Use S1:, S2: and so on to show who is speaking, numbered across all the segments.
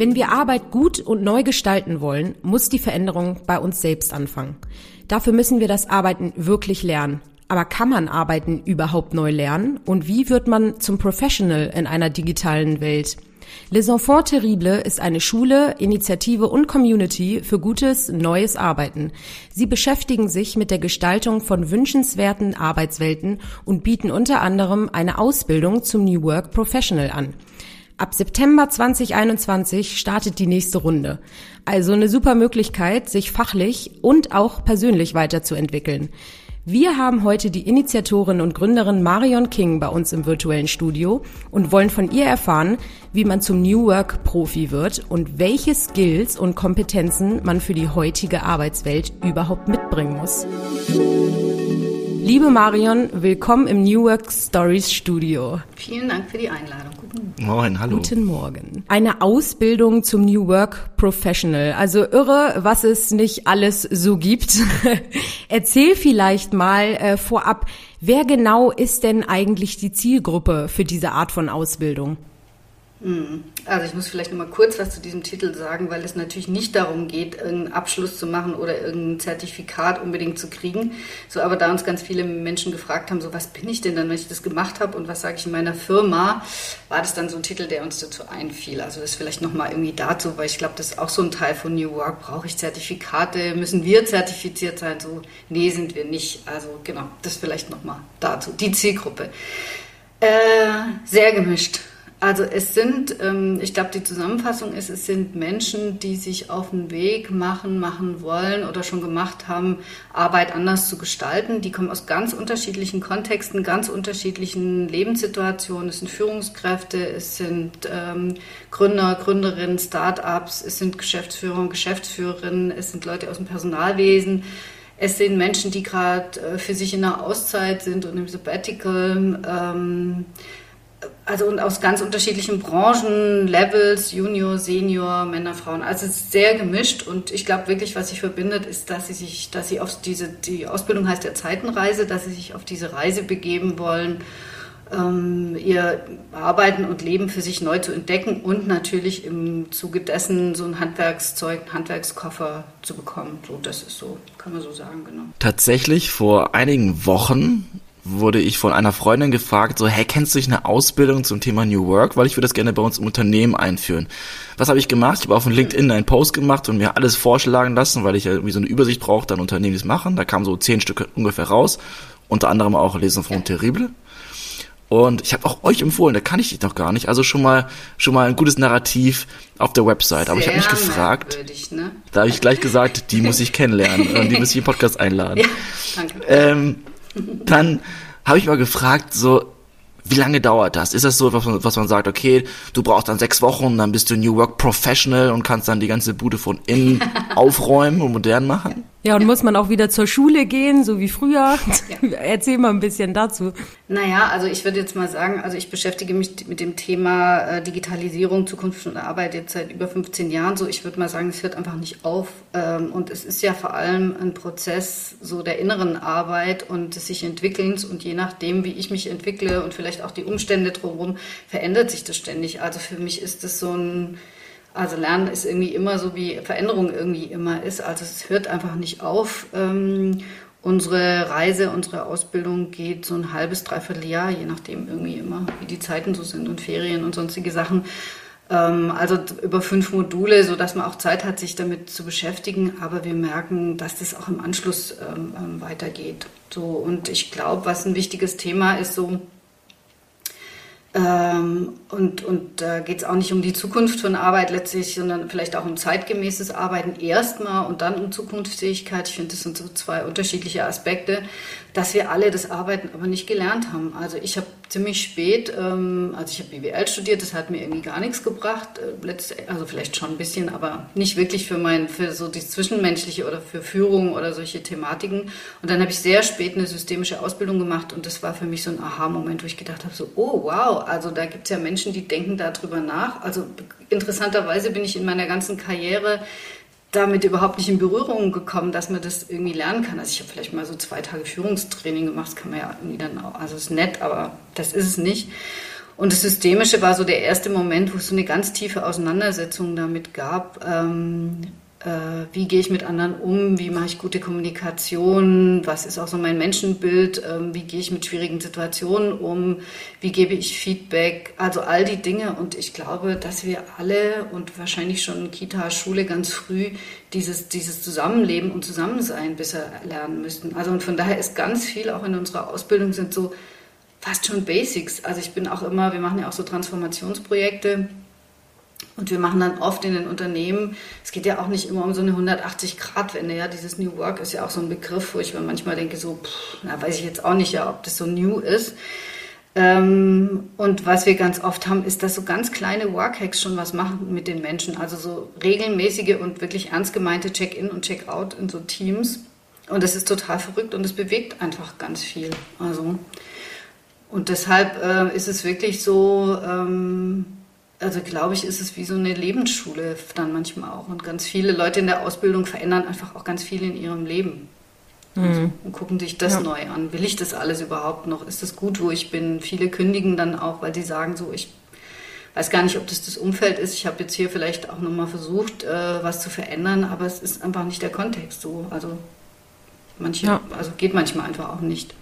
S1: Wenn wir Arbeit gut und neu gestalten wollen, muss die Veränderung bei uns selbst anfangen. Dafür müssen wir das Arbeiten wirklich lernen. Aber kann man Arbeiten überhaupt neu lernen? Und wie wird man zum Professional in einer digitalen Welt? Les Enfants Terribles ist eine Schule, Initiative und Community für gutes, neues Arbeiten. Sie beschäftigen sich mit der Gestaltung von wünschenswerten Arbeitswelten und bieten unter anderem eine Ausbildung zum New Work Professional an. Ab September 2021 startet die nächste Runde. Also eine super Möglichkeit, sich fachlich und auch persönlich weiterzuentwickeln. Wir haben heute die Initiatorin und Gründerin Marion King bei uns im virtuellen Studio und wollen von ihr erfahren, wie man zum New Work Profi wird und welche Skills und Kompetenzen man für die heutige Arbeitswelt überhaupt mitbringen muss. Liebe Marion, willkommen im New Work Stories Studio.
S2: Vielen Dank für die Einladung. Guten
S1: Moin, hallo. Guten Morgen. Eine Ausbildung zum New Work Professional. Also irre, was es nicht alles so gibt. Erzähl vielleicht mal äh, vorab, wer genau ist denn eigentlich die Zielgruppe für diese Art von Ausbildung?
S2: Hm. Also ich muss vielleicht noch mal kurz was zu diesem Titel sagen, weil es natürlich nicht darum geht, irgendeinen Abschluss zu machen oder irgendein Zertifikat unbedingt zu kriegen. So, aber da uns ganz viele Menschen gefragt haben, so was bin ich denn dann, wenn ich das gemacht habe und was sage ich in meiner Firma, war das dann so ein Titel, der uns dazu einfiel. Also das vielleicht noch mal irgendwie dazu, weil ich glaube, das ist auch so ein Teil von New Work. Brauche ich Zertifikate? Müssen wir zertifiziert sein? So, nee, sind wir nicht. Also genau, das vielleicht noch mal dazu. Die Zielgruppe. Äh, sehr gemischt also es sind, ähm, ich glaube, die Zusammenfassung ist, es sind Menschen, die sich auf den Weg machen, machen wollen oder schon gemacht haben, Arbeit anders zu gestalten. Die kommen aus ganz unterschiedlichen Kontexten, ganz unterschiedlichen Lebenssituationen. Es sind Führungskräfte, es sind ähm, Gründer, Gründerinnen, Start-ups, es sind Geschäftsführer und Geschäftsführerinnen, es sind Leute aus dem Personalwesen. Es sind Menschen, die gerade äh, für sich in einer Auszeit sind und im Sabbatical. Ähm, also aus ganz unterschiedlichen Branchen, Levels, Junior, Senior, Männer, Frauen. Also es ist sehr gemischt und ich glaube wirklich, was sich verbindet, ist, dass sie sich, dass sie auf diese, die Ausbildung heißt der Zeitenreise, dass sie sich auf diese Reise begeben wollen, ähm, ihr Arbeiten und Leben für sich neu zu entdecken und natürlich im Zuge dessen so ein Handwerkszeug, einen Handwerkskoffer zu bekommen. So, das ist so, kann man so sagen, genau.
S3: Tatsächlich vor einigen Wochen wurde ich von einer Freundin gefragt, so, hey, kennst du dich eine Ausbildung zum Thema New Work? Weil ich würde das gerne bei uns im Unternehmen einführen. Was habe ich gemacht? Ich habe auf LinkedIn einen Post gemacht und mir alles vorschlagen lassen, weil ich ja irgendwie so eine Übersicht brauchte an Unternehmen, die es machen. Da kamen so zehn Stücke ungefähr raus. Unter anderem auch Lesen von Terrible. Und ich habe auch euch empfohlen, da kann ich dich noch gar nicht. Also schon mal schon mal ein gutes Narrativ auf der Website. Aber Sehr ich habe mich gefragt, ne? da habe ich gleich gesagt, die muss ich kennenlernen und die muss ich im Podcast einladen. Ja, danke. Ähm, dann habe ich mal gefragt, so, wie lange dauert das? Ist das so, was man, was man sagt, okay, du brauchst dann sechs Wochen, dann bist du New Work Professional und kannst dann die ganze Bude von innen aufräumen und modern machen?
S1: Ja, und muss man auch wieder zur Schule gehen, so wie früher? Ja. Erzähl mal ein bisschen dazu.
S2: Naja, also ich würde jetzt mal sagen, also ich beschäftige mich mit dem Thema äh, Digitalisierung, Zukunft und Arbeit jetzt seit über 15 Jahren so. Ich würde mal sagen, es hört einfach nicht auf. Ähm, und es ist ja vor allem ein Prozess so der inneren Arbeit und des sich Entwickelns. Und je nachdem, wie ich mich entwickle und vielleicht auch die Umstände drumherum, verändert sich das ständig. Also für mich ist das so ein also Lernen ist irgendwie immer so, wie Veränderung irgendwie immer ist. Also es hört einfach nicht auf. Ähm, unsere Reise, unsere Ausbildung geht so ein halbes, dreiviertel Jahr, je nachdem irgendwie immer, wie die Zeiten so sind und Ferien und sonstige Sachen. Ähm, also über fünf Module, so dass man auch Zeit hat, sich damit zu beschäftigen. Aber wir merken, dass das auch im Anschluss ähm, weitergeht. So und ich glaube, was ein wichtiges Thema ist, so ähm, und und äh, geht es auch nicht um die Zukunft von Arbeit letztlich, sondern vielleicht auch um zeitgemäßes Arbeiten erstmal und dann um Zukunftsfähigkeit. Ich finde, das sind so zwei unterschiedliche Aspekte dass wir alle das Arbeiten aber nicht gelernt haben. Also ich habe ziemlich spät, ähm, also ich habe BWL studiert, das hat mir irgendwie gar nichts gebracht, äh, also vielleicht schon ein bisschen, aber nicht wirklich für mein, für so die Zwischenmenschliche oder für Führung oder solche Thematiken. Und dann habe ich sehr spät eine systemische Ausbildung gemacht und das war für mich so ein Aha-Moment, wo ich gedacht habe, so, oh wow, also da gibt es ja Menschen, die denken darüber nach. Also interessanterweise bin ich in meiner ganzen Karriere damit überhaupt nicht in Berührung gekommen, dass man das irgendwie lernen kann. Also ich habe vielleicht mal so zwei Tage Führungstraining gemacht, das kann man ja irgendwie dann auch, also ist nett, aber das ist es nicht. Und das Systemische war so der erste Moment, wo es so eine ganz tiefe Auseinandersetzung damit gab. Ähm, äh, wie gehe ich mit anderen um? Wie mache ich gute Kommunikation? Was ist auch so mein Menschenbild? Ähm, wie gehe ich mit schwierigen Situationen um? Wie gebe ich Feedback? Also all die Dinge. Und ich glaube, dass wir alle und wahrscheinlich schon Kita, Schule ganz früh dieses, dieses Zusammenleben und Zusammensein besser lernen müssten. Also und von daher ist ganz viel auch in unserer Ausbildung sind so fast schon Basics. Also ich bin auch immer, wir machen ja auch so Transformationsprojekte und wir machen dann oft in den Unternehmen, es geht ja auch nicht immer um so eine 180-Grad-Wende, ja, dieses New Work ist ja auch so ein Begriff, wo ich mir manchmal denke, so, pff, na, weiß ich jetzt auch nicht, ja, ob das so new ist. Ähm, und was wir ganz oft haben, ist, dass so ganz kleine Workhacks schon was machen mit den Menschen. Also so regelmäßige und wirklich ernst gemeinte Check-in und Check-out in so Teams. Und das ist total verrückt und es bewegt einfach ganz viel. Also und deshalb äh, ist es wirklich so, ähm, also glaube ich, ist es wie so eine Lebensschule dann manchmal auch. Und ganz viele Leute in der Ausbildung verändern einfach auch ganz viel in ihrem Leben. Mhm. und gucken sich das ja. neu an. Will ich das alles überhaupt noch? Ist das gut, wo ich bin? Viele kündigen dann auch, weil sie sagen so, ich weiß gar nicht, ob das das Umfeld ist. Ich habe jetzt hier vielleicht auch nochmal versucht, äh, was zu verändern, aber es ist einfach nicht der Kontext so. Also manche, ja. also geht manchmal einfach auch nicht.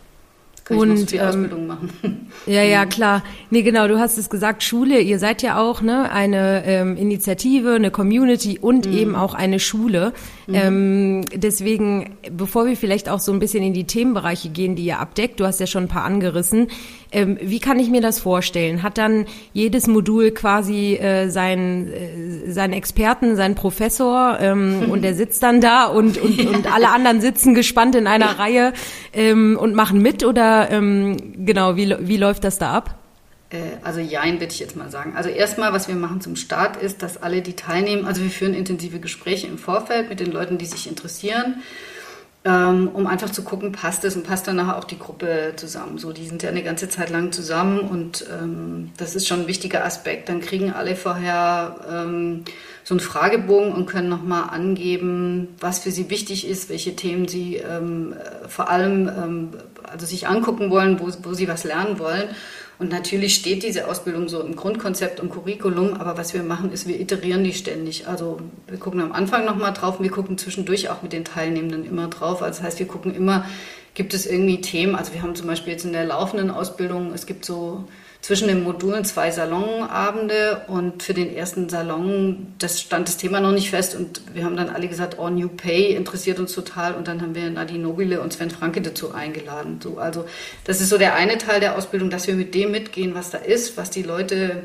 S1: Kann und, ich noch viel ähm, Ausbildung machen. Ja, ja, mhm. klar. Nee, genau, du hast es gesagt, Schule, ihr seid ja auch ne, eine ähm, Initiative, eine Community und mhm. eben auch eine Schule. Mhm. Ähm, deswegen, bevor wir vielleicht auch so ein bisschen in die Themenbereiche gehen, die ihr abdeckt, du hast ja schon ein paar angerissen, ähm, wie kann ich mir das vorstellen? Hat dann jedes Modul quasi äh, seinen, äh, seinen Experten, seinen Professor ähm, und der sitzt dann da und, und, und alle anderen sitzen gespannt in einer Reihe ähm, und machen mit oder ähm, genau, wie, wie läuft das da ab?
S2: Äh, also Jein würde ich jetzt mal sagen. Also erstmal, was wir machen zum Start ist, dass alle, die teilnehmen, also wir führen intensive Gespräche im Vorfeld mit den Leuten, die sich interessieren um einfach zu gucken, passt es und passt dann nachher auch die Gruppe zusammen. So, die sind ja eine ganze Zeit lang zusammen und ähm, das ist schon ein wichtiger Aspekt. Dann kriegen alle vorher ähm, so einen Fragebogen und können nochmal angeben, was für sie wichtig ist, welche Themen sie ähm, vor allem ähm, also sich angucken wollen, wo, wo sie was lernen wollen. Und natürlich steht diese Ausbildung so im Grundkonzept und Curriculum, aber was wir machen, ist, wir iterieren die ständig. Also wir gucken am Anfang nochmal drauf und wir gucken zwischendurch auch mit den Teilnehmenden immer drauf. Also das heißt, wir gucken immer, gibt es irgendwie Themen, also wir haben zum Beispiel jetzt in der laufenden Ausbildung, es gibt so zwischen den Modulen zwei Salonabende und für den ersten Salon, das stand das Thema noch nicht fest und wir haben dann alle gesagt, oh, New Pay interessiert uns total und dann haben wir Nadine Nobile und Sven Franke dazu eingeladen. So, also das ist so der eine Teil der Ausbildung, dass wir mit dem mitgehen, was da ist, was die Leute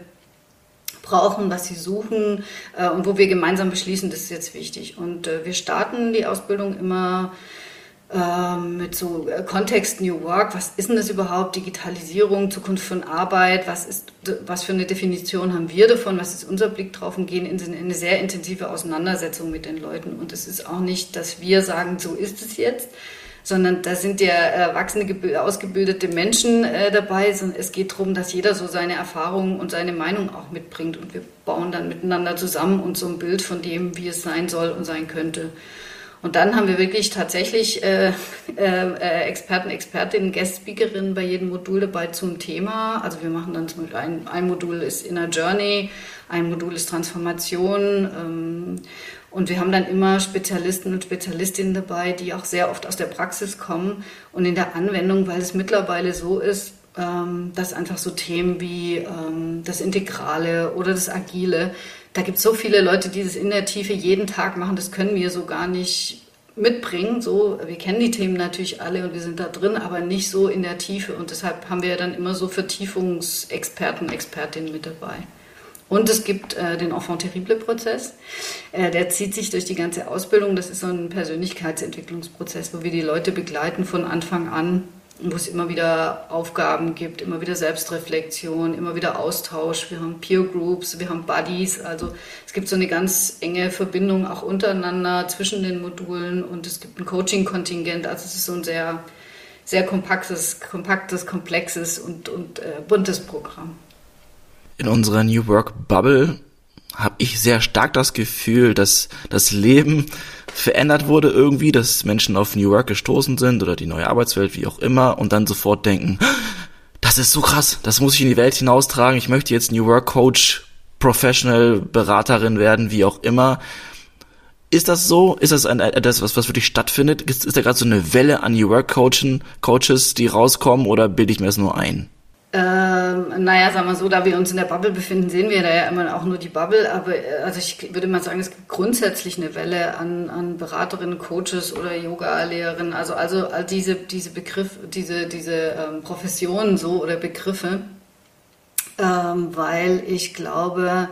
S2: brauchen, was sie suchen äh, und wo wir gemeinsam beschließen, das ist jetzt wichtig. Und äh, wir starten die Ausbildung immer ähm, mit so äh, Kontext New Work. Was ist denn das überhaupt? Digitalisierung, Zukunft von Arbeit? Was ist, was für eine Definition haben wir davon? Was ist unser Blick drauf? Und gehen in eine sehr intensive Auseinandersetzung mit den Leuten. Und es ist auch nicht, dass wir sagen, so ist es jetzt, sondern da sind ja erwachsene, ausgebildete Menschen äh, dabei. Es geht darum, dass jeder so seine Erfahrungen und seine Meinung auch mitbringt. Und wir bauen dann miteinander zusammen und so ein Bild von dem, wie es sein soll und sein könnte. Und dann haben wir wirklich tatsächlich äh, äh, äh, Experten, Expertinnen, Guest-Speakerinnen bei jedem Modul dabei zum Thema. Also wir machen dann zum Beispiel ein, ein Modul ist Inner Journey, ein Modul ist Transformation. Ähm, und wir haben dann immer Spezialisten und Spezialistinnen dabei, die auch sehr oft aus der Praxis kommen und in der Anwendung, weil es mittlerweile so ist, ähm, dass einfach so Themen wie ähm, das Integrale oder das Agile da gibt es so viele Leute, die das in der Tiefe jeden Tag machen, das können wir so gar nicht mitbringen. So, wir kennen die Themen natürlich alle und wir sind da drin, aber nicht so in der Tiefe. Und deshalb haben wir dann immer so Vertiefungsexperten, Expertinnen mit dabei. Und es gibt äh, den Enfant terrible Prozess. Äh, der zieht sich durch die ganze Ausbildung. Das ist so ein Persönlichkeitsentwicklungsprozess, wo wir die Leute begleiten von Anfang an wo es immer wieder Aufgaben gibt, immer wieder Selbstreflexion, immer wieder Austausch. Wir haben Peer Groups, wir haben Buddies. Also es gibt so eine ganz enge Verbindung auch untereinander zwischen den Modulen und es gibt ein Coaching-Kontingent. Also es ist so ein sehr, sehr kompaktes, kompaktes, komplexes und, und äh, buntes Programm.
S3: In unserer New Work Bubble habe ich sehr stark das Gefühl, dass das Leben verändert wurde irgendwie, dass Menschen auf New Work gestoßen sind oder die neue Arbeitswelt, wie auch immer, und dann sofort denken, das ist so krass, das muss ich in die Welt hinaustragen. Ich möchte jetzt New Work Coach, Professional, Beraterin werden, wie auch immer. Ist das so? Ist das ein, das, was, was wirklich stattfindet? Ist, ist da gerade so eine Welle an New Work Coaches, die rauskommen, oder bilde ich mir das nur ein?
S2: Ähm, naja, sagen wir so, da wir uns in der Bubble befinden, sehen wir da ja immer auch nur die Bubble. Aber äh, also ich würde mal sagen, es gibt grundsätzlich eine Welle an, an Beraterinnen, Coaches oder Yoga-Lehrerinnen. Also, also all diese, diese Begriff, diese, diese ähm, Professionen so oder Begriffe, ähm, weil ich glaube,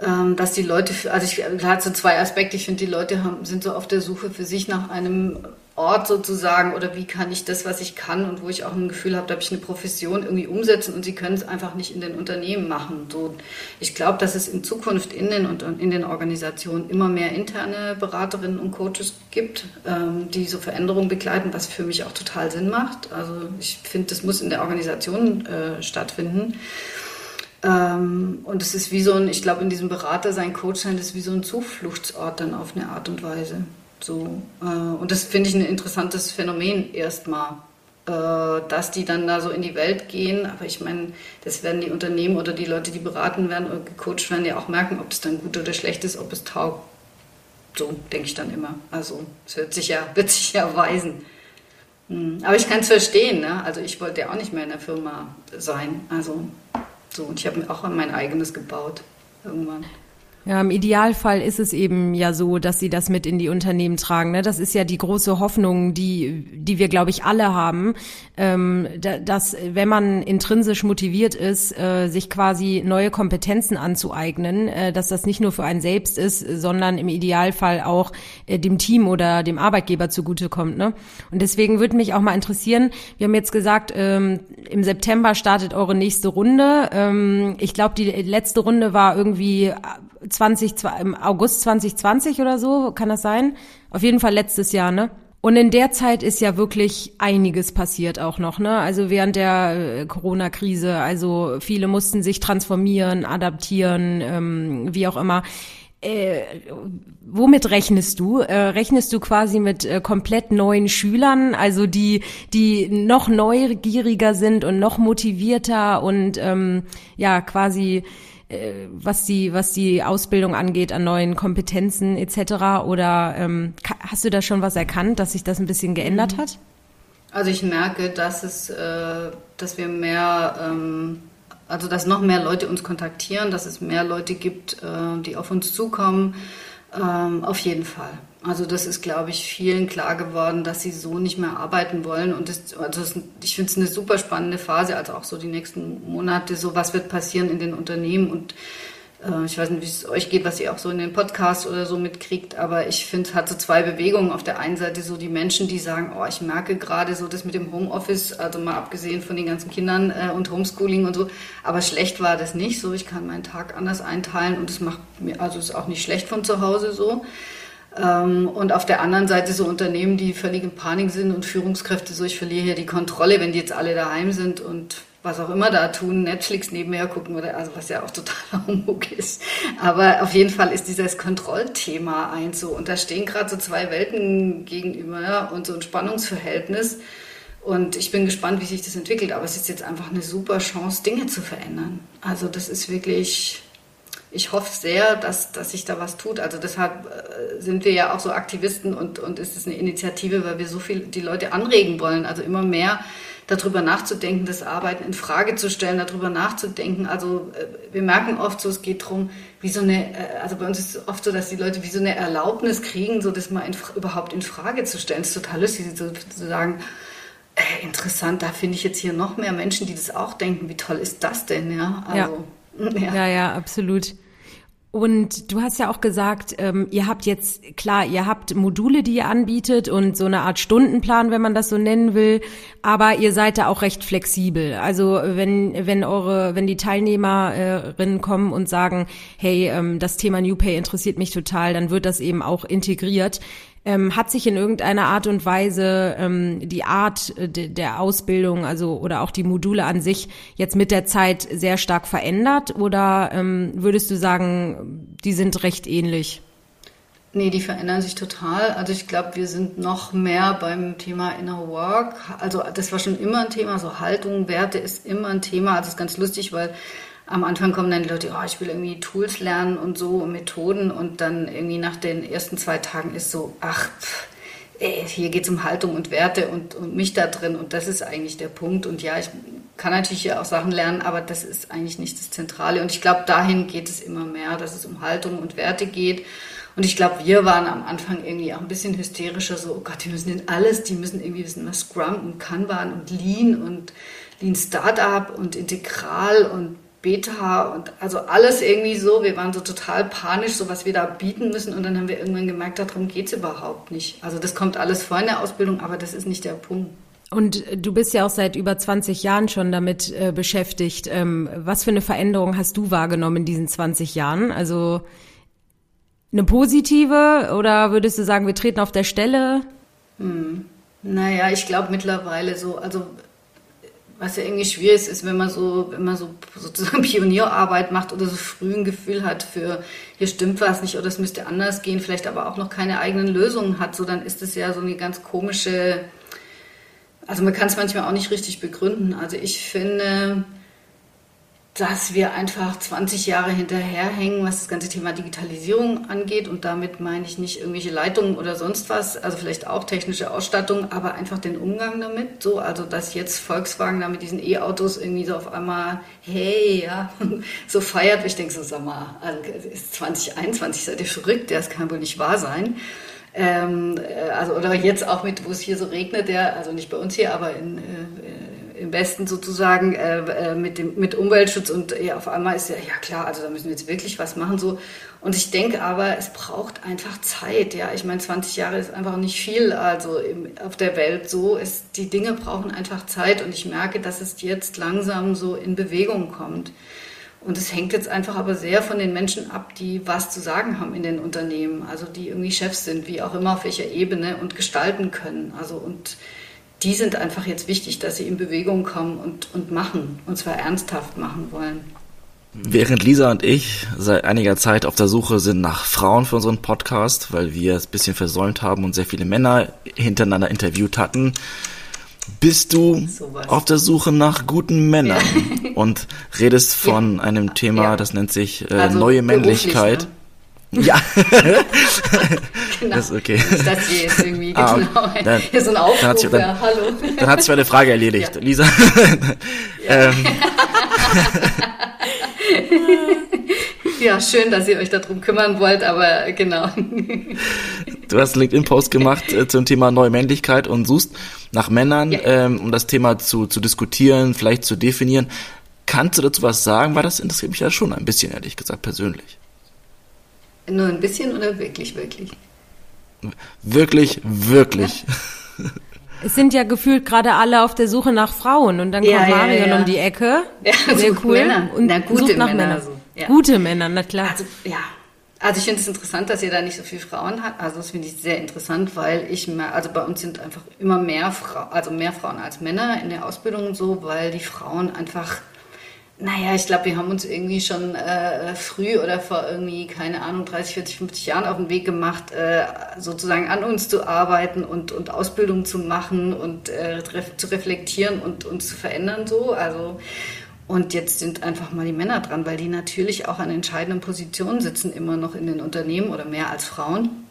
S2: ähm, dass die Leute, also ich, klar, so zwei Aspekte. Ich finde, die Leute haben, sind so auf der Suche für sich nach einem Ort sozusagen oder wie kann ich das, was ich kann und wo ich auch ein Gefühl habe, da habe ich eine Profession irgendwie umsetzen und sie können es einfach nicht in den Unternehmen machen. So, ich glaube, dass es in Zukunft in den, in den Organisationen immer mehr interne Beraterinnen und Coaches gibt, ähm, die so Veränderungen begleiten, was für mich auch total Sinn macht. Also ich finde, das muss in der Organisation äh, stattfinden. Ähm, und es ist wie so ein, ich glaube, in diesem Berater sein Coach sein, das ist wie so ein Zufluchtsort dann auf eine Art und Weise. So, äh, und das finde ich ein interessantes Phänomen erstmal, äh, dass die dann da so in die Welt gehen. Aber ich meine, das werden die Unternehmen oder die Leute, die beraten werden oder gecoacht werden, ja auch merken, ob das dann gut oder schlecht ist, ob es taugt. So denke ich dann immer. Also es wird sich ja, wird sich ja weisen. Hm. Aber ich kann es verstehen. Ne? Also ich wollte ja auch nicht mehr in der Firma sein. Also so und ich habe auch mein eigenes gebaut irgendwann.
S1: Ja, im Idealfall ist es eben ja so, dass sie das mit in die Unternehmen tragen. Ne? Das ist ja die große Hoffnung, die, die wir, glaube ich, alle haben, ähm, dass wenn man intrinsisch motiviert ist, äh, sich quasi neue Kompetenzen anzueignen, äh, dass das nicht nur für einen selbst ist, sondern im Idealfall auch äh, dem Team oder dem Arbeitgeber zugutekommt. Ne? Und deswegen würde mich auch mal interessieren, wir haben jetzt gesagt, ähm, im September startet eure nächste Runde. Ähm, ich glaube, die letzte Runde war irgendwie 20, im August 2020 oder so, kann das sein? Auf jeden Fall letztes Jahr, ne? Und in der Zeit ist ja wirklich einiges passiert auch noch, ne? Also während der äh, Corona-Krise, also viele mussten sich transformieren, adaptieren, ähm, wie auch immer. Äh, womit rechnest du? Äh, rechnest du quasi mit äh, komplett neuen Schülern, also die, die noch neugieriger sind und noch motivierter und ähm, ja quasi was die was die Ausbildung angeht an neuen Kompetenzen etc. Oder ähm, hast du da schon was erkannt, dass sich das ein bisschen geändert mhm. hat?
S2: Also ich merke, dass es, äh, dass wir mehr, ähm, also dass noch mehr Leute uns kontaktieren, dass es mehr Leute gibt, äh, die auf uns zukommen. Ähm, auf jeden Fall. Also das ist, glaube ich, vielen klar geworden, dass sie so nicht mehr arbeiten wollen. Und das, also das, ich finde es eine super spannende Phase, also auch so die nächsten Monate, so was wird passieren in den Unternehmen. Und äh, ich weiß nicht, wie es euch geht, was ihr auch so in den Podcasts oder so mitkriegt, aber ich finde, es hat so zwei Bewegungen. Auf der einen Seite so die Menschen, die sagen, oh, ich merke gerade so das mit dem Homeoffice, also mal abgesehen von den ganzen Kindern äh, und Homeschooling und so, aber schlecht war das nicht so. Ich kann meinen Tag anders einteilen und es macht mir, also ist auch nicht schlecht von zu Hause so. Ähm, und auf der anderen Seite so Unternehmen, die völlig in Panik sind und Führungskräfte so, ich verliere hier die Kontrolle, wenn die jetzt alle daheim sind und was auch immer da tun, Netflix nebenher gucken oder also was ja auch totaler Humbug ist. Aber auf jeden Fall ist dieses Kontrollthema eins so. Und da stehen gerade so zwei Welten gegenüber ja, und so ein Spannungsverhältnis. Und ich bin gespannt, wie sich das entwickelt. Aber es ist jetzt einfach eine super Chance, Dinge zu verändern. Also das ist wirklich ich hoffe sehr, dass, dass sich da was tut. Also deshalb äh, sind wir ja auch so Aktivisten und, und ist es eine Initiative, weil wir so viel die Leute anregen wollen. Also immer mehr darüber nachzudenken, das Arbeiten in Frage zu stellen, darüber nachzudenken. Also äh, wir merken oft so, es geht darum, wie so eine, äh, also bei uns ist es oft so, dass die Leute wie so eine Erlaubnis kriegen, so das mal in, überhaupt in Frage zu stellen. Das ist total lustig, so, zu sagen, äh, interessant, da finde ich jetzt hier noch mehr Menschen, die das auch denken. Wie toll ist das denn? Ja,
S1: also, ja. Ja. ja, ja, absolut. Und du hast ja auch gesagt, ähm, ihr habt jetzt, klar, ihr habt Module, die ihr anbietet und so eine Art Stundenplan, wenn man das so nennen will, aber ihr seid da auch recht flexibel. Also wenn, wenn eure, wenn die Teilnehmerinnen kommen und sagen, hey, ähm, das Thema New Pay interessiert mich total, dann wird das eben auch integriert. Ähm, hat sich in irgendeiner Art und Weise ähm, die Art äh, de, der Ausbildung, also oder auch die Module an sich jetzt mit der Zeit sehr stark verändert? Oder ähm, würdest du sagen, die sind recht ähnlich?
S2: Nee, die verändern sich total. Also ich glaube, wir sind noch mehr beim Thema Inner Work. Also das war schon immer ein Thema, so Haltung, Werte ist immer ein Thema. Also es ist ganz lustig, weil am Anfang kommen dann die Leute, oh, ich will irgendwie Tools lernen und so und Methoden und dann irgendwie nach den ersten zwei Tagen ist so, ach, pff, ey, hier geht es um Haltung und Werte und, und mich da drin und das ist eigentlich der Punkt. Und ja, ich kann natürlich hier auch Sachen lernen, aber das ist eigentlich nicht das Zentrale. Und ich glaube, dahin geht es immer mehr, dass es um Haltung und Werte geht. Und ich glaube, wir waren am Anfang irgendwie auch ein bisschen hysterischer, so, oh Gott, die müssen in alles, die müssen irgendwie wissen, was Scrum und Kanban und Lean und Lean Startup und Integral und Beta und also alles irgendwie so. Wir waren so total panisch, so was wir da bieten müssen. Und dann haben wir irgendwann gemerkt, darum geht es überhaupt nicht. Also das kommt alles vor in der Ausbildung, aber das ist nicht der Punkt.
S1: Und du bist ja auch seit über 20 Jahren schon damit äh, beschäftigt. Ähm, was für eine Veränderung hast du wahrgenommen in diesen 20 Jahren? Also eine positive oder würdest du sagen, wir treten auf der Stelle?
S2: Hm. Naja, ich glaube mittlerweile so, also was ja irgendwie schwierig ist, ist, wenn man so, wenn man so sozusagen Pionierarbeit macht oder so früh ein Gefühl hat für, hier stimmt was nicht oder es müsste anders gehen, vielleicht aber auch noch keine eigenen Lösungen hat, so dann ist es ja so eine ganz komische, also man kann es manchmal auch nicht richtig begründen. Also ich finde, dass wir einfach 20 Jahre hinterherhängen, was das ganze Thema Digitalisierung angeht. Und damit meine ich nicht irgendwelche Leitungen oder sonst was, also vielleicht auch technische Ausstattung, aber einfach den Umgang damit. So, also dass jetzt Volkswagen da mit diesen E-Autos irgendwie so auf einmal, hey, ja, so feiert. Ich denke so, sag mal, also ist 2021, seid ihr verrückt, das kann wohl nicht wahr sein. Ähm, äh, also, oder jetzt auch mit, wo es hier so regnet, ja, also nicht bei uns hier, aber in, äh, im Westen sozusagen äh, äh, mit, dem, mit Umweltschutz und ja, auf einmal ist ja, ja klar, also da müssen wir jetzt wirklich was machen so. Und ich denke aber, es braucht einfach Zeit, ja. Ich meine, 20 Jahre ist einfach nicht viel, also im, auf der Welt so. ist die Dinge brauchen einfach Zeit und ich merke, dass es jetzt langsam so in Bewegung kommt. Und es hängt jetzt einfach aber sehr von den Menschen ab, die was zu sagen haben in den Unternehmen, also die irgendwie Chefs sind, wie auch immer auf welcher Ebene und gestalten können. Also und die sind einfach jetzt wichtig, dass sie in Bewegung kommen und, und machen, und zwar ernsthaft machen wollen.
S3: Während Lisa und ich seit einiger Zeit auf der Suche sind nach Frauen für unseren Podcast, weil wir es ein bisschen versäumt haben und sehr viele Männer hintereinander interviewt hatten, bist du so auf der Suche nach guten Männern ja. und redest von ja. einem Thema, ja. das nennt sich äh, also neue Männlichkeit. Ne? Ja. genau. Das ist okay. Das hier ist irgendwie, ah, genau. Dann, hier so ein Aufruf, dann hat sich, dann, ja, hallo. Dann hat sich meine Frage erledigt. Ja. Lisa.
S2: Ja. ähm. ja, schön, dass ihr euch darum kümmern wollt, aber genau.
S3: Du hast einen LinkedIn-Post gemacht äh, zum Thema neue Männlichkeit und suchst nach Männern, ja. ähm, um das Thema zu, zu diskutieren, vielleicht zu definieren. Kannst du dazu was sagen? Weil das interessiert mich ja schon ein bisschen, ehrlich gesagt, persönlich.
S2: Nur ein bisschen oder wirklich, wirklich?
S3: Wirklich, wirklich.
S1: Es sind ja gefühlt gerade alle auf der Suche nach Frauen und dann ja, kommt Marion ja, ja. um die Ecke. Ja, Sehr cool. Männer. Und na, gute sucht nach Männer. Männern. So. Gute Männer, na klar.
S2: Also, ja. Also ich finde es interessant, dass ihr da nicht so viele Frauen habt. Also das finde ich sehr interessant, weil ich, also bei uns sind einfach immer mehr Frauen, also mehr Frauen als Männer in der Ausbildung und so, weil die Frauen einfach naja, ich glaube, wir haben uns irgendwie schon äh, früh oder vor irgendwie, keine Ahnung, 30, 40, 50 Jahren auf den Weg gemacht, äh, sozusagen an uns zu arbeiten und, und Ausbildung zu machen und äh, zu reflektieren und uns zu verändern so. Also und jetzt sind einfach mal die Männer dran, weil die natürlich auch an entscheidenden Positionen sitzen, immer noch in den Unternehmen oder mehr als Frauen.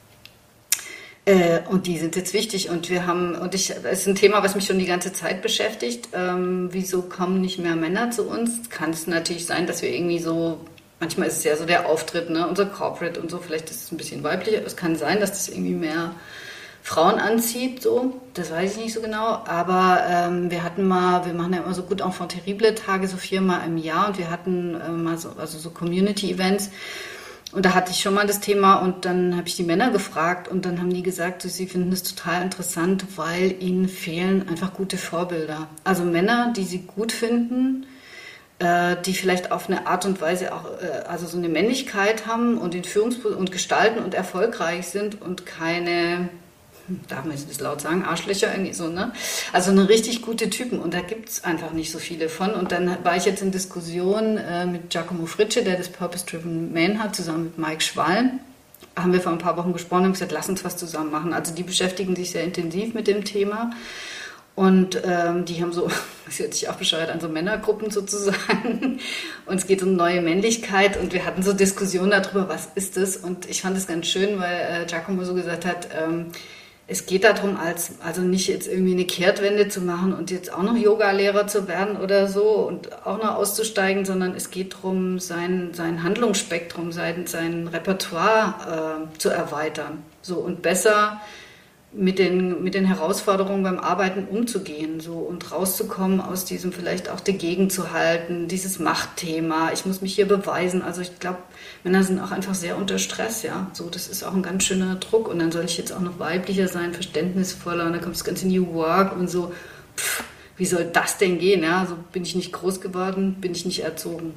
S2: Äh, und die sind jetzt wichtig und wir haben, und ich, das ist ein Thema, was mich schon die ganze Zeit beschäftigt. Ähm, wieso kommen nicht mehr Männer zu uns? Kann es natürlich sein, dass wir irgendwie so, manchmal ist es ja so der Auftritt, ne, unser Corporate und so, vielleicht ist es ein bisschen weiblicher. Es kann sein, dass das irgendwie mehr Frauen anzieht, so, das weiß ich nicht so genau, aber ähm, wir hatten mal, wir machen ja immer so gut Enfant terrible Tage, so viermal im Jahr und wir hatten äh, mal so, also so Community Events und da hatte ich schon mal das Thema und dann habe ich die Männer gefragt und dann haben die gesagt, sie finden es total interessant, weil ihnen fehlen einfach gute Vorbilder. Also Männer, die sie gut finden, äh, die vielleicht auf eine Art und Weise auch, äh, also so eine Männlichkeit haben und in Führungs- und gestalten und erfolgreich sind und keine darf man jetzt das laut sagen, Arschlöcher irgendwie so, ne? Also eine richtig gute Typen und da gibt es einfach nicht so viele von. Und dann war ich jetzt in Diskussion äh, mit Giacomo Fritsche, der das Purpose Driven Man hat, zusammen mit Mike Schwallen. haben wir vor ein paar Wochen gesprochen und gesagt, lass uns was zusammen machen. Also die beschäftigen sich sehr intensiv mit dem Thema. Und ähm, die haben so, das hört sich auch bescheuert an, so Männergruppen sozusagen. Und es geht um neue Männlichkeit und wir hatten so Diskussionen darüber, was ist das? Und ich fand es ganz schön, weil äh, Giacomo so gesagt hat, ähm, es geht darum, als, also nicht jetzt irgendwie eine Kehrtwende zu machen und jetzt auch noch Yoga-Lehrer zu werden oder so und auch noch auszusteigen, sondern es geht darum, sein, sein Handlungsspektrum, sein, sein Repertoire äh, zu erweitern. So und besser mit den, mit den Herausforderungen beim Arbeiten umzugehen so und rauszukommen aus diesem vielleicht auch dagegen zu halten, dieses Machtthema, ich muss mich hier beweisen. Also ich glaube, Männer sind auch einfach sehr unter Stress, ja. So, das ist auch ein ganz schöner Druck. Und dann soll ich jetzt auch noch weiblicher sein, verständnisvoller und dann kommt das ganze New Work und so. Pff, wie soll das denn gehen? Ja, so bin ich nicht groß geworden, bin ich nicht erzogen.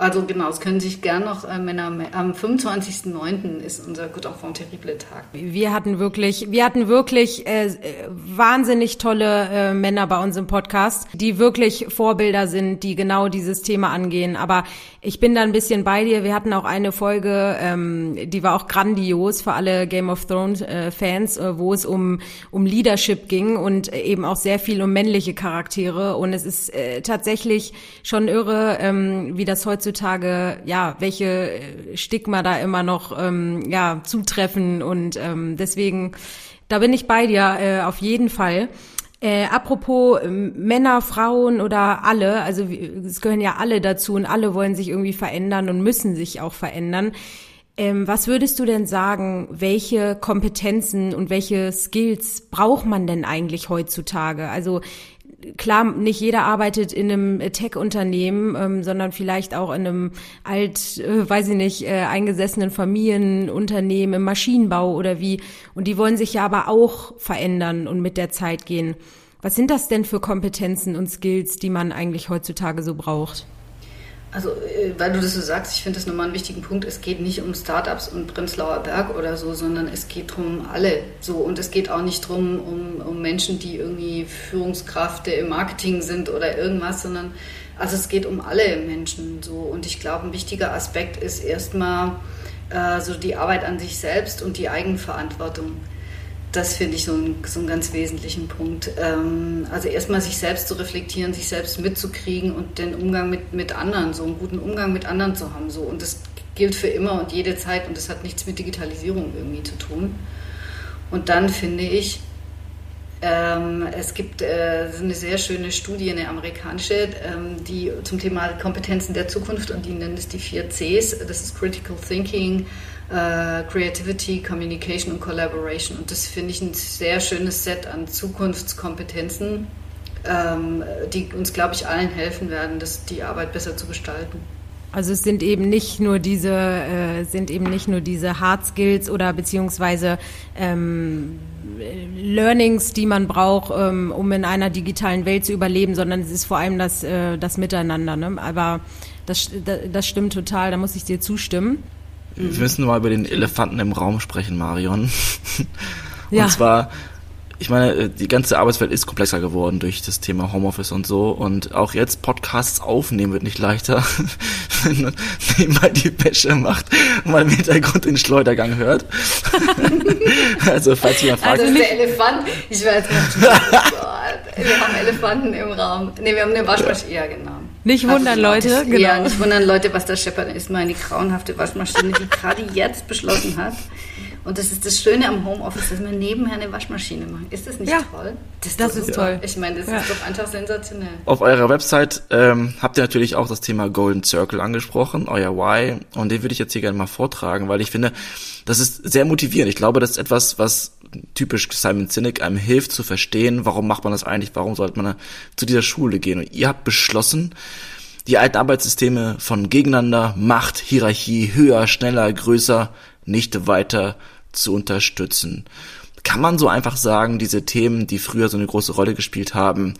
S2: Also genau, es können sich gern noch äh, Männer, am 25.09. ist unser Good Enfant Terrible Tag.
S1: Wir hatten wirklich, wir hatten wirklich äh, wahnsinnig tolle äh, Männer bei uns im Podcast, die wirklich Vorbilder sind, die genau dieses Thema angehen. Aber ich bin da ein bisschen bei dir. Wir hatten auch eine Folge, ähm, die war auch grandios für alle Game of Thrones äh, Fans, äh, wo es um, um Leadership ging und eben auch sehr viel um männliche Charaktere. Und es ist äh, tatsächlich schon irre, ähm, wie das heutzutage heutzutage, ja, welche äh, Stigma da immer noch ähm, ja, zutreffen. Und ähm, deswegen, da bin ich bei dir äh, auf jeden Fall. Äh, apropos äh, Männer, Frauen oder alle, also es gehören ja alle dazu und alle wollen sich irgendwie verändern und müssen sich auch verändern. Ähm, was würdest du denn sagen, welche Kompetenzen und welche Skills braucht man denn eigentlich heutzutage? Also klar, nicht jeder arbeitet in einem Tech-Unternehmen, ähm, sondern vielleicht auch in einem alt, äh, weiß ich nicht, äh, eingesessenen Familienunternehmen im Maschinenbau oder wie. Und die wollen sich ja aber auch verändern und mit der Zeit gehen. Was sind das denn für Kompetenzen und Skills, die man eigentlich heutzutage so braucht?
S2: Also, äh, weil du das so sagst, ich finde das nochmal einen wichtigen Punkt. Es geht nicht um Startups und Prenzlauer Berg oder so, sondern es geht darum, alle so. Und es geht auch nicht darum, um, um Menschen, die irgendwie Führungskräfte im Marketing sind oder irgendwas, sondern also es geht um alle Menschen so. Und ich glaube, ein wichtiger Aspekt ist erstmal äh, so die Arbeit an sich selbst und die Eigenverantwortung das finde ich so, ein, so einen ganz wesentlichen Punkt. Ähm, also erstmal sich selbst zu reflektieren, sich selbst mitzukriegen und den Umgang mit, mit anderen, so einen guten Umgang mit anderen zu haben. So. Und das gilt für immer und jede Zeit und das hat nichts mit Digitalisierung irgendwie zu tun. Und dann finde ich, es gibt äh, eine sehr schöne Studie, eine amerikanische, ähm, die zum Thema Kompetenzen der Zukunft und die nennen es die vier Cs. Das ist Critical Thinking, äh, Creativity, Communication und Collaboration. Und das finde ich ein sehr schönes Set an Zukunftskompetenzen, ähm, die uns, glaube ich, allen helfen werden, das, die Arbeit besser zu gestalten.
S1: Also es sind eben nicht nur diese, äh, sind eben nicht nur diese Hard Skills oder beziehungsweise ähm, Learnings, die man braucht, ähm, um in einer digitalen Welt zu überleben, sondern es ist vor allem das, äh, das Miteinander. Ne? Aber das, das stimmt total, da muss ich dir zustimmen.
S3: Wir müssen mal über den Elefanten im Raum sprechen, Marion. Und ja. zwar ich meine, äh, die ganze Arbeitswelt ist komplexer geworden durch das Thema Homeoffice und so. Und auch jetzt Podcasts aufnehmen wird nicht leichter, wenn man nebenbei die Wäsche macht und man im Hintergrund den Schleudergang hört. also falls ihr mal fragt.
S2: Also der Elefant, ich weiß nicht, wir haben Elefanten im Raum. Ne, wir haben eine Waschmaschine, ja genau.
S1: Nicht wundern, also, Leute.
S2: Genau. Ja, nicht wundern, Leute, was da scheppert, ist meine grauenhafte Waschmaschine, die gerade jetzt beschlossen hat, und das ist das Schöne am Homeoffice, dass wir nebenher eine Waschmaschine machen. Ist das nicht ja, toll?
S1: Das, das ist toll.
S2: Ich meine, das ja. ist doch einfach sensationell.
S3: Auf eurer Website ähm, habt ihr natürlich auch das Thema Golden Circle angesprochen, euer Why. Und den würde ich jetzt hier gerne mal vortragen, weil ich finde, das ist sehr motivierend. Ich glaube, das ist etwas, was typisch Simon Sinek einem hilft zu verstehen, warum macht man das eigentlich, warum sollte man zu dieser Schule gehen. Und ihr habt beschlossen, die alten Arbeitssysteme von Gegeneinander, Macht, Hierarchie, höher, schneller, größer, nicht weiter zu unterstützen. Kann man so einfach sagen, diese Themen, die früher so eine große Rolle gespielt haben,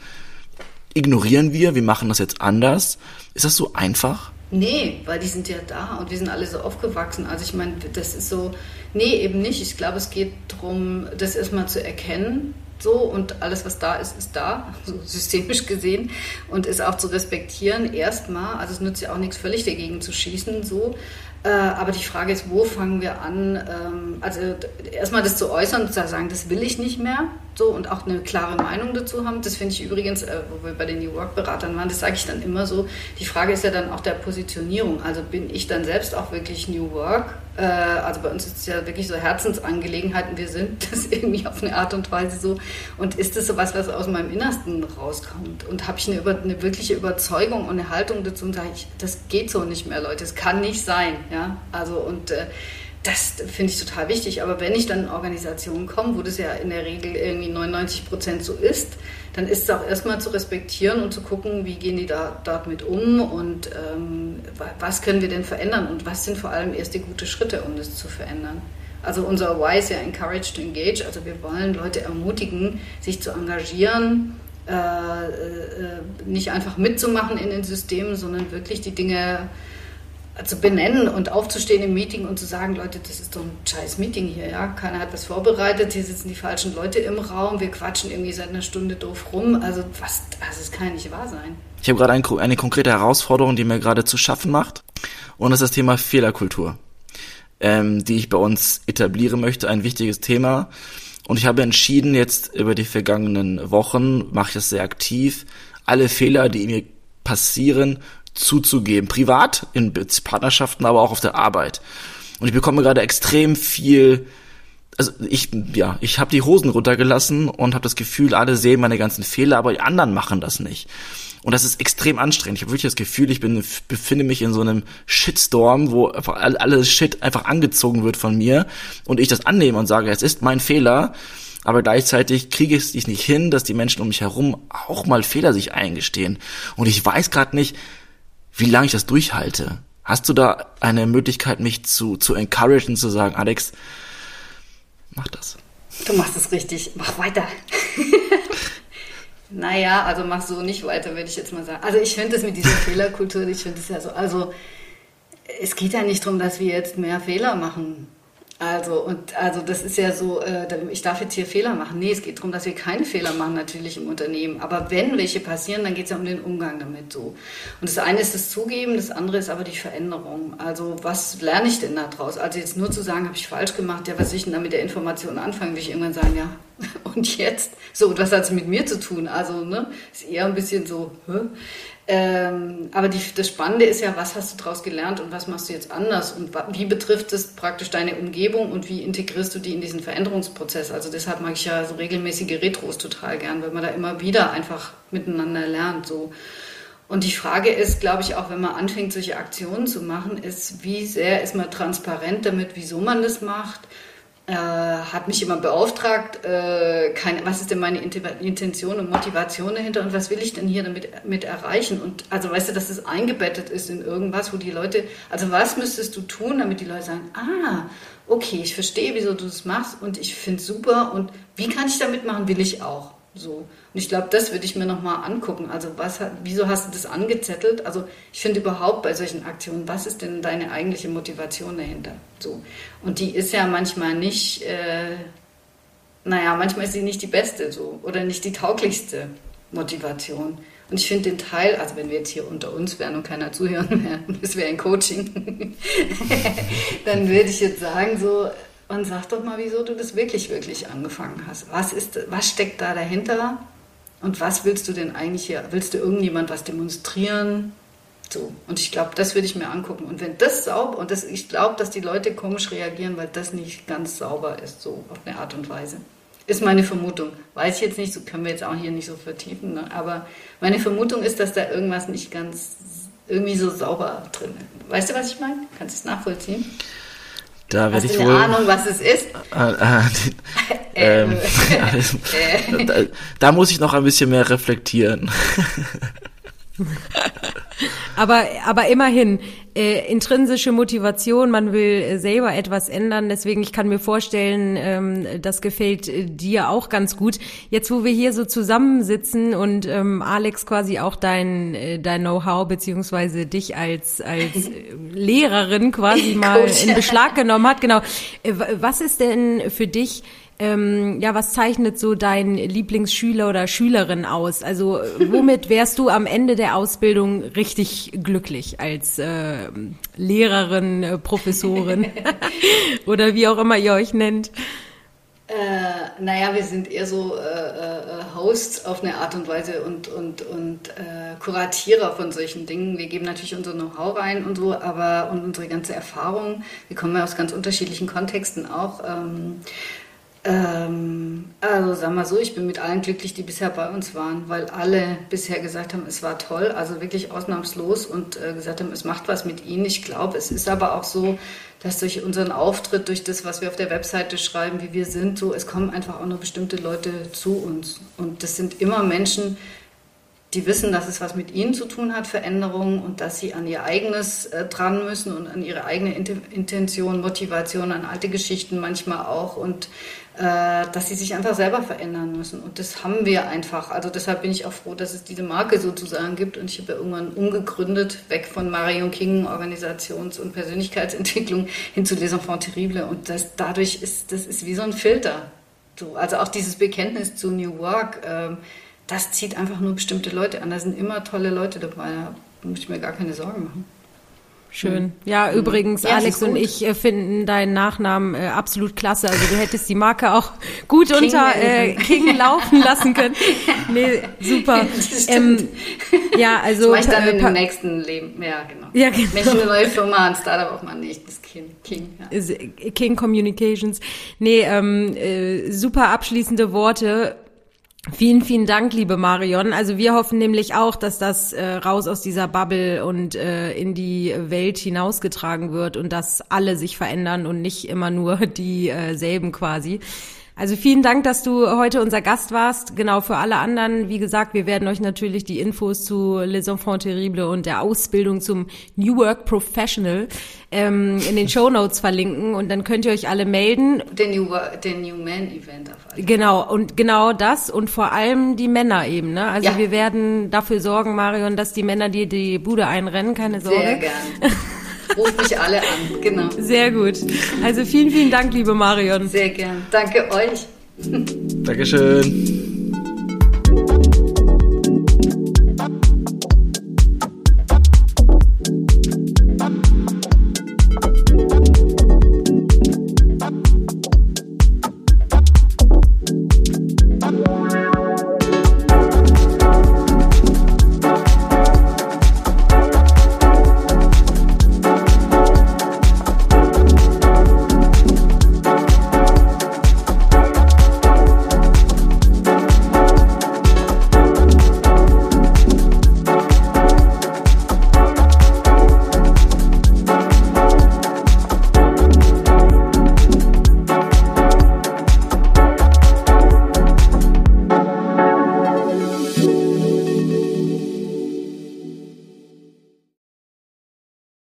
S3: ignorieren wir, wir machen das jetzt anders? Ist das so einfach?
S2: Nee, weil die sind ja da und wir sind alle so aufgewachsen. Also ich meine, das ist so, nee, eben nicht. Ich glaube, es geht darum, das erstmal zu erkennen, so und alles, was da ist, ist da, so systemisch gesehen und ist auch zu respektieren erstmal. Also es nützt ja auch nichts völlig dagegen zu schießen, so. Äh, aber die Frage ist, wo fangen wir an? Ähm, also erstmal das zu äußern zu sagen, das will ich nicht mehr. So und auch eine klare Meinung dazu haben. Das finde ich übrigens, äh, wo wir bei den New Work-Beratern waren, das sage ich dann immer so. Die Frage ist ja dann auch der Positionierung. Also bin ich dann selbst auch wirklich New Work? Äh, also bei uns ist es ja wirklich so Herzensangelegenheiten. Wir sind das irgendwie auf eine Art und Weise so. Und ist das so was, was aus meinem Innersten rauskommt? Und habe ich eine, eine, wirkliche Überzeugung und eine Haltung dazu und sage ich, das geht so nicht mehr, Leute. Es kann nicht sein. Ja, also und äh, das finde ich total wichtig. Aber wenn ich dann in Organisationen komme, wo das ja in der Regel irgendwie 99 Prozent so ist, dann ist es auch erstmal zu respektieren und zu gucken, wie gehen die da dort mit um und ähm, was können wir denn verändern und was sind vor allem erste gute Schritte, um das zu verändern. Also unser Why ist ja Encourage to Engage. Also wir wollen Leute ermutigen, sich zu engagieren, äh, äh, nicht einfach mitzumachen in den Systemen, sondern wirklich die Dinge zu benennen und aufzustehen im Meeting und zu sagen, Leute, das ist doch ein scheiß Meeting hier, ja. Keiner hat was vorbereitet, hier sitzen die falschen Leute im Raum, wir quatschen irgendwie seit einer Stunde doof rum. Also was, also es kann nicht wahr sein.
S3: Ich habe gerade ein, eine konkrete Herausforderung, die mir gerade zu schaffen macht. Und das ist das Thema Fehlerkultur, ähm, die ich bei uns etablieren möchte. Ein wichtiges Thema. Und ich habe entschieden, jetzt über die vergangenen Wochen, mache ich das sehr aktiv, alle Fehler, die mir passieren, zuzugeben. Privat, in Partnerschaften, aber auch auf der Arbeit. Und ich bekomme gerade extrem viel also ich ja, ich habe die Hosen runtergelassen und habe das Gefühl, alle sehen meine ganzen Fehler, aber die anderen machen das nicht. Und das ist extrem anstrengend. Ich habe wirklich das Gefühl, ich bin befinde mich in so einem Shitstorm, wo einfach alles Shit einfach angezogen wird von mir und ich das annehme und sage, es ist mein Fehler, aber gleichzeitig kriege ich es nicht hin, dass die Menschen um mich herum auch mal Fehler sich eingestehen. Und ich weiß gerade nicht, wie lange ich das durchhalte. Hast du da eine Möglichkeit, mich zu, zu encouragen, zu sagen, Alex, mach das?
S2: Du machst es richtig, mach weiter. naja, also mach so nicht weiter, würde ich jetzt mal sagen. Also ich finde das mit dieser Fehlerkultur, ich finde es ja so, also es geht ja nicht darum, dass wir jetzt mehr Fehler machen also, und also das ist ja so, äh, ich darf jetzt hier Fehler machen. Nee, es geht darum, dass wir keine Fehler machen, natürlich im Unternehmen. Aber wenn welche passieren, dann geht es ja um den Umgang damit so. Und das eine ist das Zugeben, das andere ist aber die Veränderung. Also, was lerne ich denn da draus? Also jetzt nur zu sagen, habe ich falsch gemacht, ja, was ich denn da mit der Information anfangen, will ich irgendwann sagen, ja, und jetzt? So, und was hat es mit mir zu tun? Also, ne, ist eher ein bisschen so, hä? Ähm, aber die, das Spannende ist ja, was hast du daraus gelernt und was machst du jetzt anders und wie betrifft es praktisch deine Umgebung und wie integrierst du die in diesen Veränderungsprozess? Also deshalb mag ich ja so regelmäßige Retros total gern, weil man da immer wieder einfach miteinander lernt. So. Und die Frage ist, glaube ich, auch wenn man anfängt, solche Aktionen zu machen, ist, wie sehr ist man transparent damit, wieso man das macht? Äh, hat mich immer beauftragt, äh, keine, was ist denn meine Intention und Motivation dahinter und was will ich denn hier damit mit erreichen? Und also weißt du, dass es eingebettet ist in irgendwas, wo die Leute, also was müsstest du tun, damit die Leute sagen, ah, okay, ich verstehe, wieso du das machst und ich finde es super und wie kann ich damit machen, will ich auch. So. Und ich glaube, das würde ich mir nochmal angucken. Also was, wieso hast du das angezettelt? Also ich finde überhaupt bei solchen Aktionen, was ist denn deine eigentliche Motivation dahinter? So. Und die ist ja manchmal nicht, äh, naja, manchmal ist sie nicht die beste so oder nicht die tauglichste Motivation. Und ich finde den Teil, also wenn wir jetzt hier unter uns wären und keiner zuhören wäre, das wäre ein Coaching, dann würde ich jetzt sagen, so, und sag doch mal, wieso du das wirklich, wirklich angefangen hast. Was, ist, was steckt da dahinter? Und was willst du denn eigentlich hier? Willst du irgendjemand was demonstrieren? So. Und ich glaube, das würde ich mir angucken. Und wenn das sauber, und das, ich glaube, dass die Leute komisch reagieren, weil das nicht ganz sauber ist, so auf eine Art und Weise. Ist meine Vermutung. Weiß ich jetzt nicht, so können wir jetzt auch hier nicht so vertiefen. Ne? Aber meine Vermutung ist, dass da irgendwas nicht ganz irgendwie so sauber drin ist. Weißt du, was ich meine? Kannst du es nachvollziehen?
S3: Da werde ich
S2: wohl. Eine Ahnung, was es ist? Äh,
S3: äh, ähm, äh. da, da muss ich noch ein bisschen mehr reflektieren.
S1: aber, aber immerhin, äh, intrinsische Motivation, man will äh, selber etwas ändern. Deswegen, ich kann mir vorstellen, ähm, das gefällt äh, dir auch ganz gut. Jetzt, wo wir hier so zusammensitzen und ähm, Alex quasi auch dein, äh, dein Know-how beziehungsweise dich als, als Lehrerin quasi mal in Beschlag genommen hat. Genau. Was ist denn für dich ähm, ja, was zeichnet so dein Lieblingsschüler oder Schülerin aus? Also womit wärst du am Ende der Ausbildung richtig glücklich als äh, Lehrerin, äh, Professorin oder wie auch immer ihr euch nennt?
S2: Äh, naja, wir sind eher so äh, äh, Hosts auf eine Art und Weise und, und, und äh, Kuratierer von solchen Dingen. Wir geben natürlich unser Know-how rein und so, aber und unsere ganze Erfahrung. Wir kommen ja aus ganz unterschiedlichen Kontexten auch. Ähm, ähm, also sag mal so, ich bin mit allen glücklich, die bisher bei uns waren, weil alle bisher gesagt haben, es war toll, also wirklich ausnahmslos und äh, gesagt haben, es macht was mit ihnen. Ich glaube, es ist aber auch so, dass durch unseren Auftritt, durch das, was wir auf der Webseite schreiben, wie wir sind, so, es kommen einfach auch nur bestimmte Leute zu uns. Und das sind immer Menschen, die wissen, dass es was mit ihnen zu tun hat, Veränderungen, und dass sie an ihr eigenes äh, dran müssen und an ihre eigene Intention, Motivation, an alte Geschichten manchmal auch und dass sie sich einfach selber verändern müssen. Und das haben wir einfach. Also deshalb bin ich auch froh, dass es diese Marke sozusagen gibt. Und ich habe ja irgendwann umgegründet, weg von Marion King, Organisations- und Persönlichkeitsentwicklung, hin zu Les Enfants Terribles. Und das, dadurch ist, das ist wie so ein Filter. So, also auch dieses Bekenntnis zu New Work, äh, das zieht einfach nur bestimmte Leute an. Da sind immer tolle Leute dabei. Da muss ich mir gar keine Sorgen machen.
S1: Schön. Mhm. Ja, mhm. übrigens, ja, Alex und ich äh, finden deinen Nachnamen äh, absolut klasse. Also du hättest die Marke auch gut King unter äh, King laufen lassen können. Nee, super. Ähm,
S2: ja, also. Das ich dann äh, im nächsten Leben. Ja, genau. Ja, genau. Wenn ich eine neue Firma, ein Startup auch mal nicht, das King. King,
S1: ja. King Communications. Nee, ähm, äh, super abschließende Worte. Vielen, vielen Dank, liebe Marion. Also wir hoffen nämlich auch, dass das äh, raus aus dieser Bubble und äh, in die Welt hinausgetragen wird und dass alle sich verändern und nicht immer nur dieselben äh, quasi. Also vielen Dank, dass du heute unser Gast warst. Genau, für alle anderen, wie gesagt, wir werden euch natürlich die Infos zu Les Enfants Terribles und der Ausbildung zum New Work Professional ähm, in den Show Notes verlinken und dann könnt ihr euch alle melden.
S2: Den New, den New Man Event auf
S1: alle Genau, und genau das und vor allem die Männer eben. Ne? Also ja. wir werden dafür sorgen, Marion, dass die Männer dir die Bude einrennen, keine Sorge.
S2: Sehr gern. Ruf mich alle an, genau.
S1: Sehr gut. Also vielen, vielen Dank, liebe Marion.
S2: Sehr gern. Danke euch.
S3: Dankeschön.